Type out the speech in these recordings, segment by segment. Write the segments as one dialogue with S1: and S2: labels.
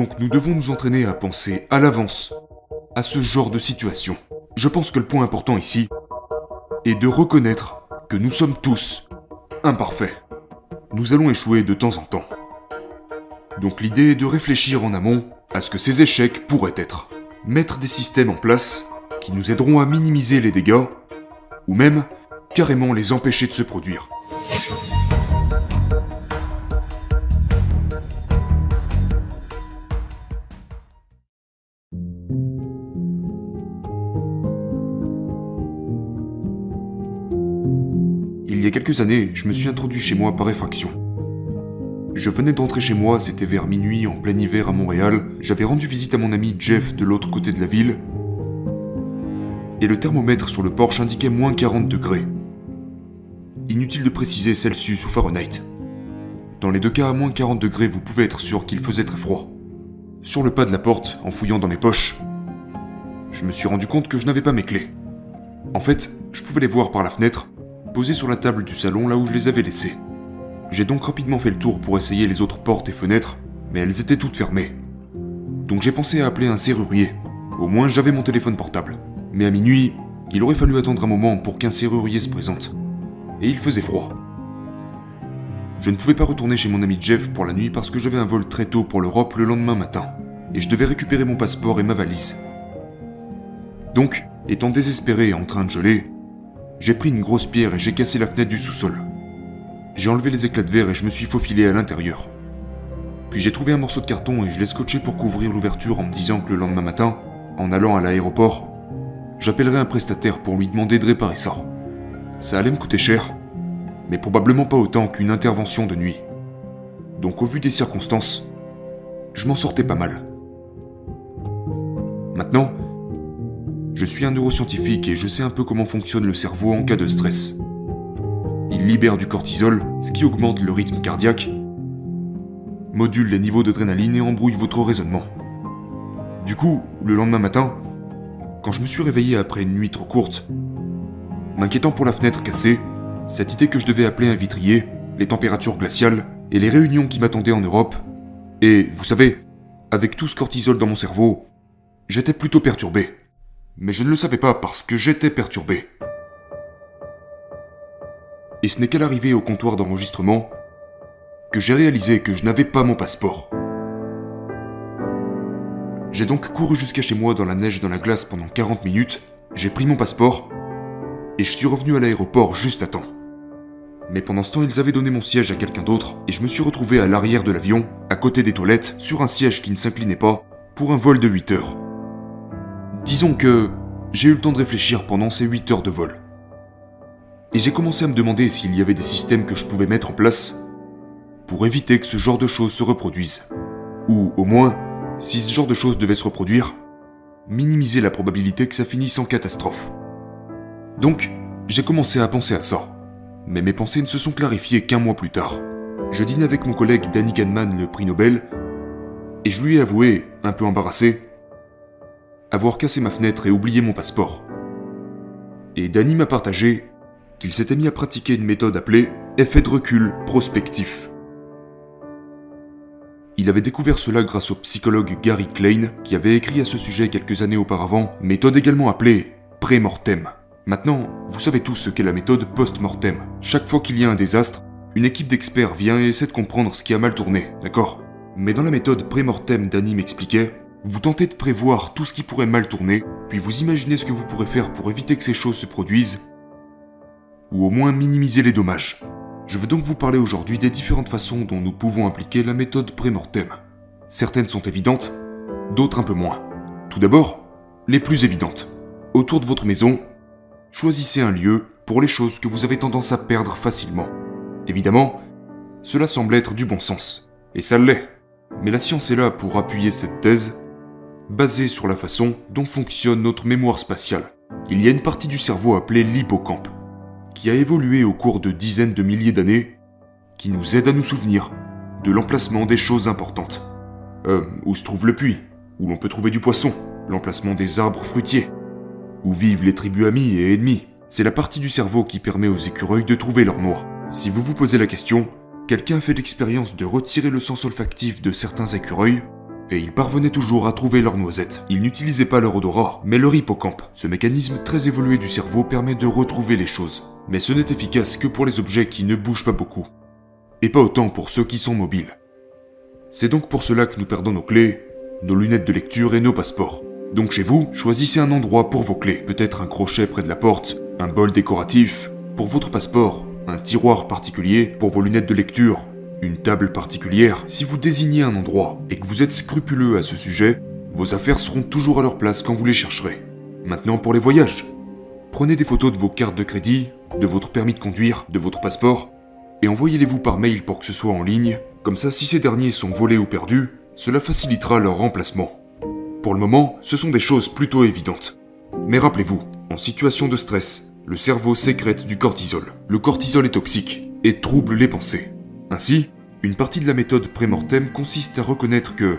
S1: Donc nous devons nous entraîner à penser à l'avance à ce genre de situation. Je pense que le point important ici est de reconnaître que nous sommes tous imparfaits. Nous allons échouer de temps en temps. Donc l'idée est de réfléchir en amont à ce que ces échecs pourraient être. Mettre des systèmes en place qui nous aideront à minimiser les dégâts, ou même carrément les empêcher de se produire. Il y a quelques années, je me suis introduit chez moi par effraction. Je venais d'entrer chez moi, c'était vers minuit en plein hiver à Montréal, j'avais rendu visite à mon ami Jeff de l'autre côté de la ville, et le thermomètre sur le porche indiquait moins 40 degrés. Inutile de préciser Celsius ou Fahrenheit. Dans les deux cas, à moins 40 degrés, vous pouvez être sûr qu'il faisait très froid. Sur le pas de la porte, en fouillant dans mes poches, je me suis rendu compte que je n'avais pas mes clés. En fait, je pouvais les voir par la fenêtre, posées sur la table du salon là où je les avais laissées. J'ai donc rapidement fait le tour pour essayer les autres portes et fenêtres, mais elles étaient toutes fermées. Donc j'ai pensé à appeler un serrurier. Au moins j'avais mon téléphone portable. Mais à minuit, il aurait fallu attendre un moment pour qu'un serrurier se présente. Et il faisait froid. Je ne pouvais pas retourner chez mon ami Jeff pour la nuit parce que j'avais un vol très tôt pour l'Europe le lendemain matin. Et je devais récupérer mon passeport et ma valise. Donc, étant désespéré et en train de geler, j'ai pris une grosse pierre et j'ai cassé la fenêtre du sous-sol. J'ai enlevé les éclats de verre et je me suis faufilé à l'intérieur. Puis j'ai trouvé un morceau de carton et je l'ai scotché pour couvrir l'ouverture en me disant que le lendemain matin, en allant à l'aéroport, j'appellerais un prestataire pour lui demander de réparer ça. Ça allait me coûter cher, mais probablement pas autant qu'une intervention de nuit. Donc au vu des circonstances, je m'en sortais pas mal. Maintenant, je suis un neuroscientifique et je sais un peu comment fonctionne le cerveau en cas de stress. Il libère du cortisol, ce qui augmente le rythme cardiaque, module les niveaux d'adrénaline et embrouille votre raisonnement. Du coup, le lendemain matin, quand je me suis réveillé après une nuit trop courte, m'inquiétant pour la fenêtre cassée, cette idée que je devais appeler un vitrier, les températures glaciales et les réunions qui m'attendaient en Europe, et vous savez, avec tout ce cortisol dans mon cerveau, j'étais plutôt perturbé. Mais je ne le savais pas parce que j'étais perturbé. Et ce n'est qu'à l'arrivée au comptoir d'enregistrement que j'ai réalisé que je n'avais pas mon passeport. J'ai donc couru jusqu'à chez moi dans la neige et dans la glace pendant 40 minutes, j'ai pris mon passeport, et je suis revenu à l'aéroport juste à temps. Mais pendant ce temps, ils avaient donné mon siège à quelqu'un d'autre, et je me suis retrouvé à l'arrière de l'avion, à côté des toilettes, sur un siège qui ne s'inclinait pas, pour un vol de 8 heures. Disons que j'ai eu le temps de réfléchir pendant ces 8 heures de vol. Et j'ai commencé à me demander s'il y avait des systèmes que je pouvais mettre en place pour éviter que ce genre de choses se reproduisent. Ou au moins, si ce genre de choses devait se reproduire, minimiser la probabilité que ça finisse en catastrophe. Donc, j'ai commencé à penser à ça. Mais mes pensées ne se sont clarifiées qu'un mois plus tard. Je dînais avec mon collègue Danny Kahneman, le prix Nobel, et je lui ai avoué, un peu embarrassé, avoir cassé ma fenêtre et oublié mon passeport. Et Danny m'a partagé qu'il s'était mis à pratiquer une méthode appelée effet de recul prospectif. Il avait découvert cela grâce au psychologue Gary Klein, qui avait écrit à ce sujet quelques années auparavant, méthode également appelée pré-mortem. Maintenant, vous savez tous ce qu'est la méthode post-mortem. Chaque fois qu'il y a un désastre, une équipe d'experts vient et essaie de comprendre ce qui a mal tourné, d'accord? Mais dans la méthode pré-mortem d'Annie m'expliquait, vous tentez de prévoir tout ce qui pourrait mal tourner, puis vous imaginez ce que vous pourrez faire pour éviter que ces choses se produisent, ou au moins minimiser les dommages. Je veux donc vous parler aujourd'hui des différentes façons dont nous pouvons appliquer la méthode pré-mortem. Certaines sont évidentes, d'autres un peu moins. Tout d'abord, les plus évidentes. Autour de votre maison, choisissez un lieu pour les choses que vous avez tendance à perdre facilement. Évidemment, cela semble être du bon sens, et ça l'est. Mais la science est là pour appuyer cette thèse, basée sur la façon dont fonctionne notre mémoire spatiale. Il y a une partie du cerveau appelée l'hippocampe qui a évolué au cours de dizaines de milliers d'années, qui nous aide à nous souvenir de l'emplacement des choses importantes. Euh, où se trouve le puits, où l'on peut trouver du poisson, l'emplacement des arbres fruitiers, où vivent les tribus amies et ennemies. C'est la partie du cerveau qui permet aux écureuils de trouver leur noix. Si vous vous posez la question, quelqu'un a fait l'expérience de retirer le sens olfactif de certains écureuils, et ils parvenaient toujours à trouver leur noisette. Ils n'utilisaient pas leur odorat, mais leur hippocampe. Ce mécanisme très évolué du cerveau permet de retrouver les choses. Mais ce n'est efficace que pour les objets qui ne bougent pas beaucoup. Et pas autant pour ceux qui sont mobiles. C'est donc pour cela que nous perdons nos clés, nos lunettes de lecture et nos passeports. Donc chez vous, choisissez un endroit pour vos clés. Peut-être un crochet près de la porte, un bol décoratif. Pour votre passeport, un tiroir particulier. Pour vos lunettes de lecture, une table particulière. Si vous désignez un endroit et que vous êtes scrupuleux à ce sujet, vos affaires seront toujours à leur place quand vous les chercherez. Maintenant pour les voyages. Prenez des photos de vos cartes de crédit, de votre permis de conduire, de votre passeport, et envoyez-les-vous par mail pour que ce soit en ligne. Comme ça, si ces derniers sont volés ou perdus, cela facilitera leur remplacement. Pour le moment, ce sont des choses plutôt évidentes. Mais rappelez-vous, en situation de stress, le cerveau sécrète du cortisol. Le cortisol est toxique et trouble les pensées. Ainsi, une partie de la méthode pré-mortem consiste à reconnaître que,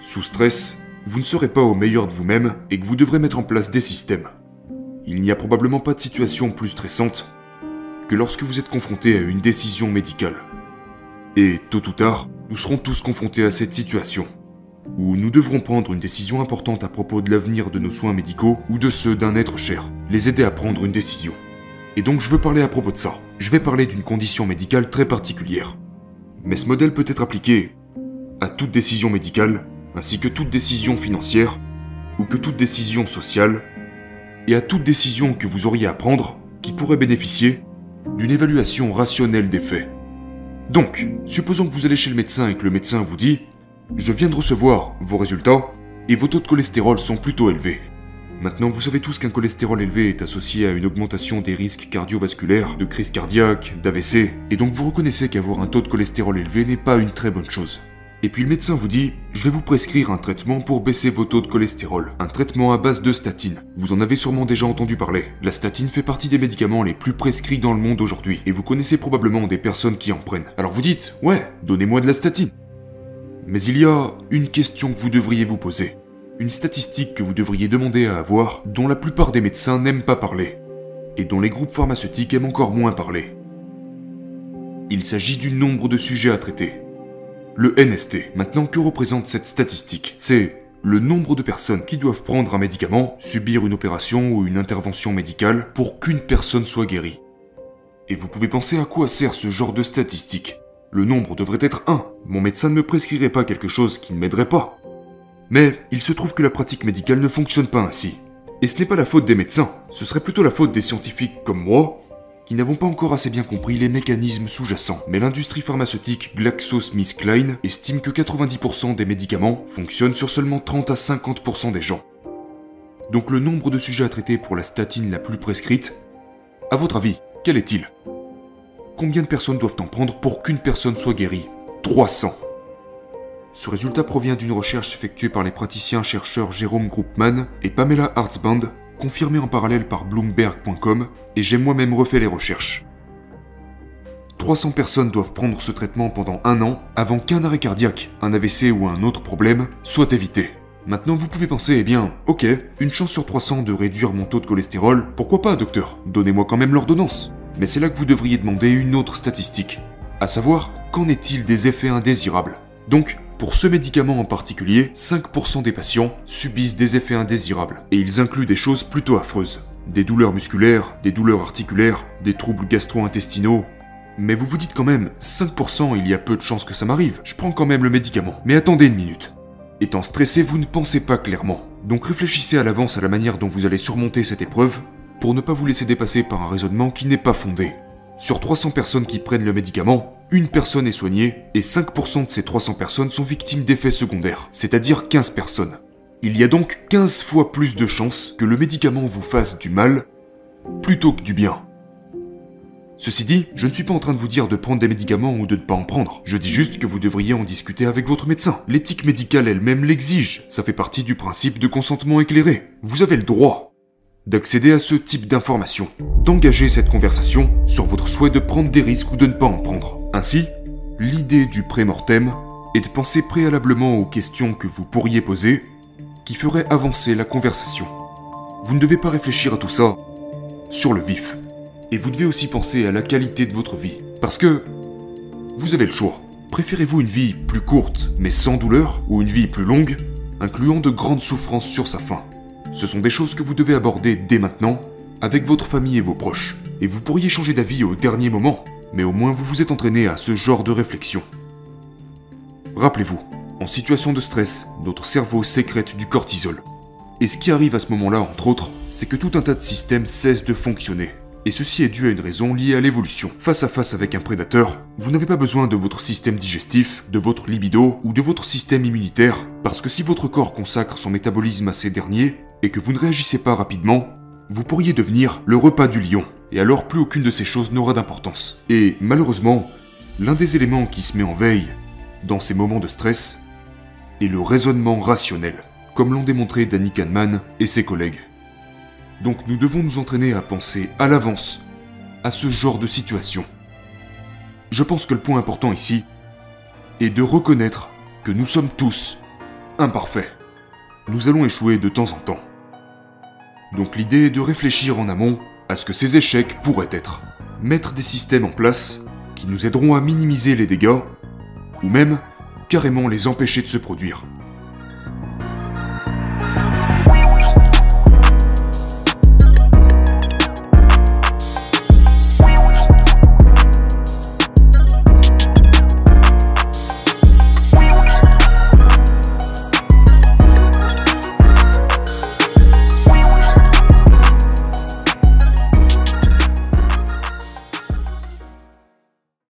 S1: sous stress, vous ne serez pas au meilleur de vous-même et que vous devrez mettre en place des systèmes. Il n'y a probablement pas de situation plus stressante que lorsque vous êtes confronté à une décision médicale. Et tôt ou tard, nous serons tous confrontés à cette situation, où nous devrons prendre une décision importante à propos de l'avenir de nos soins médicaux ou de ceux d'un être cher, les aider à prendre une décision. Et donc je veux parler à propos de ça. Je vais parler d'une condition médicale très particulière. Mais ce modèle peut être appliqué à toute décision médicale, ainsi que toute décision financière, ou que toute décision sociale, et à toute décision que vous auriez à prendre qui pourrait bénéficier d'une évaluation rationnelle des faits. Donc, supposons que vous allez chez le médecin et que le médecin vous dit ⁇ Je viens de recevoir vos résultats, et vos taux de cholestérol sont plutôt élevés. Maintenant, vous savez tous qu'un cholestérol élevé est associé à une augmentation des risques cardiovasculaires, de crise cardiaque, d'AVC, et donc vous reconnaissez qu'avoir un taux de cholestérol élevé n'est pas une très bonne chose. Et puis le médecin vous dit, je vais vous prescrire un traitement pour baisser vos taux de cholestérol, un traitement à base de statine. Vous en avez sûrement déjà entendu parler. La statine fait partie des médicaments les plus prescrits dans le monde aujourd'hui, et vous connaissez probablement des personnes qui en prennent. Alors vous dites, ouais, donnez-moi de la statine. Mais il y a une question que vous devriez vous poser une statistique que vous devriez demander à avoir, dont la plupart des médecins n'aiment pas parler, et dont les groupes pharmaceutiques aiment encore moins parler. Il s'agit du nombre de sujets à traiter. Le NST. Maintenant, que représente cette statistique? C'est le nombre de personnes qui doivent prendre un médicament, subir une opération ou une intervention médicale pour qu'une personne soit guérie. Et vous pouvez penser à quoi sert ce genre de statistique. Le nombre devrait être 1. Mon médecin ne me prescrirait pas quelque chose qui ne m'aiderait pas. Mais il se trouve que la pratique médicale ne fonctionne pas ainsi. Et ce n'est pas la faute des médecins, ce serait plutôt la faute des scientifiques comme moi, qui n'avons pas encore assez bien compris les mécanismes sous-jacents. Mais l'industrie pharmaceutique GlaxoSmithKline estime que 90% des médicaments fonctionnent sur seulement 30 à 50% des gens. Donc le nombre de sujets à traiter pour la statine la plus prescrite, à votre avis, quel est-il? Combien de personnes doivent en prendre pour qu'une personne soit guérie? 300. Ce résultat provient d'une recherche effectuée par les praticiens-chercheurs Jérôme Groupman et Pamela Hartzband, confirmée en parallèle par Bloomberg.com, et j'ai moi-même refait les recherches. 300 personnes doivent prendre ce traitement pendant un an avant qu'un arrêt cardiaque, un AVC ou un autre problème soit évité. Maintenant, vous pouvez penser, eh bien, ok, une chance sur 300 de réduire mon taux de cholestérol, pourquoi pas, docteur? Donnez-moi quand même l'ordonnance. Mais c'est là que vous devriez demander une autre statistique. À savoir, qu'en est-il des effets indésirables? Donc, pour ce médicament en particulier, 5% des patients subissent des effets indésirables, et ils incluent des choses plutôt affreuses. Des douleurs musculaires, des douleurs articulaires, des troubles gastro-intestinaux. Mais vous vous dites quand même, 5% il y a peu de chances que ça m'arrive, je prends quand même le médicament. Mais attendez une minute. Étant stressé, vous ne pensez pas clairement. Donc réfléchissez à l'avance à la manière dont vous allez surmonter cette épreuve pour ne pas vous laisser dépasser par un raisonnement qui n'est pas fondé. Sur 300 personnes qui prennent le médicament, une personne est soignée et 5% de ces 300 personnes sont victimes d'effets secondaires, c'est-à-dire 15 personnes. Il y a donc 15 fois plus de chances que le médicament vous fasse du mal plutôt que du bien. Ceci dit, je ne suis pas en train de vous dire de prendre des médicaments ou de ne pas en prendre. Je dis juste que vous devriez en discuter avec votre médecin. L'éthique médicale elle-même l'exige. Ça fait partie du principe de consentement éclairé. Vous avez le droit d'accéder à ce type d'informations, d'engager cette conversation sur votre souhait de prendre des risques ou de ne pas en prendre. Ainsi, l'idée du pré-mortem est de penser préalablement aux questions que vous pourriez poser qui feraient avancer la conversation. Vous ne devez pas réfléchir à tout ça sur le vif. Et vous devez aussi penser à la qualité de votre vie. Parce que vous avez le choix. Préférez-vous une vie plus courte mais sans douleur ou une vie plus longue, incluant de grandes souffrances sur sa fin Ce sont des choses que vous devez aborder dès maintenant avec votre famille et vos proches. Et vous pourriez changer d'avis au dernier moment, mais au moins vous vous êtes entraîné à ce genre de réflexion. Rappelez-vous, en situation de stress, notre cerveau sécrète du cortisol. Et ce qui arrive à ce moment-là, entre autres, c'est que tout un tas de systèmes cessent de fonctionner. Et ceci est dû à une raison liée à l'évolution. Face à face avec un prédateur, vous n'avez pas besoin de votre système digestif, de votre libido ou de votre système immunitaire, parce que si votre corps consacre son métabolisme à ces derniers, et que vous ne réagissez pas rapidement, vous pourriez devenir le repas du lion, et alors plus aucune de ces choses n'aura d'importance. Et malheureusement, l'un des éléments qui se met en veille dans ces moments de stress est le raisonnement rationnel, comme l'ont démontré Danny Kahneman et ses collègues. Donc nous devons nous entraîner à penser à l'avance à ce genre de situation. Je pense que le point important ici est de reconnaître que nous sommes tous imparfaits. Nous allons échouer de temps en temps. Donc l'idée est de réfléchir en amont à ce que ces échecs pourraient être. Mettre des systèmes en place qui nous aideront à minimiser les dégâts, ou même carrément les empêcher de se produire.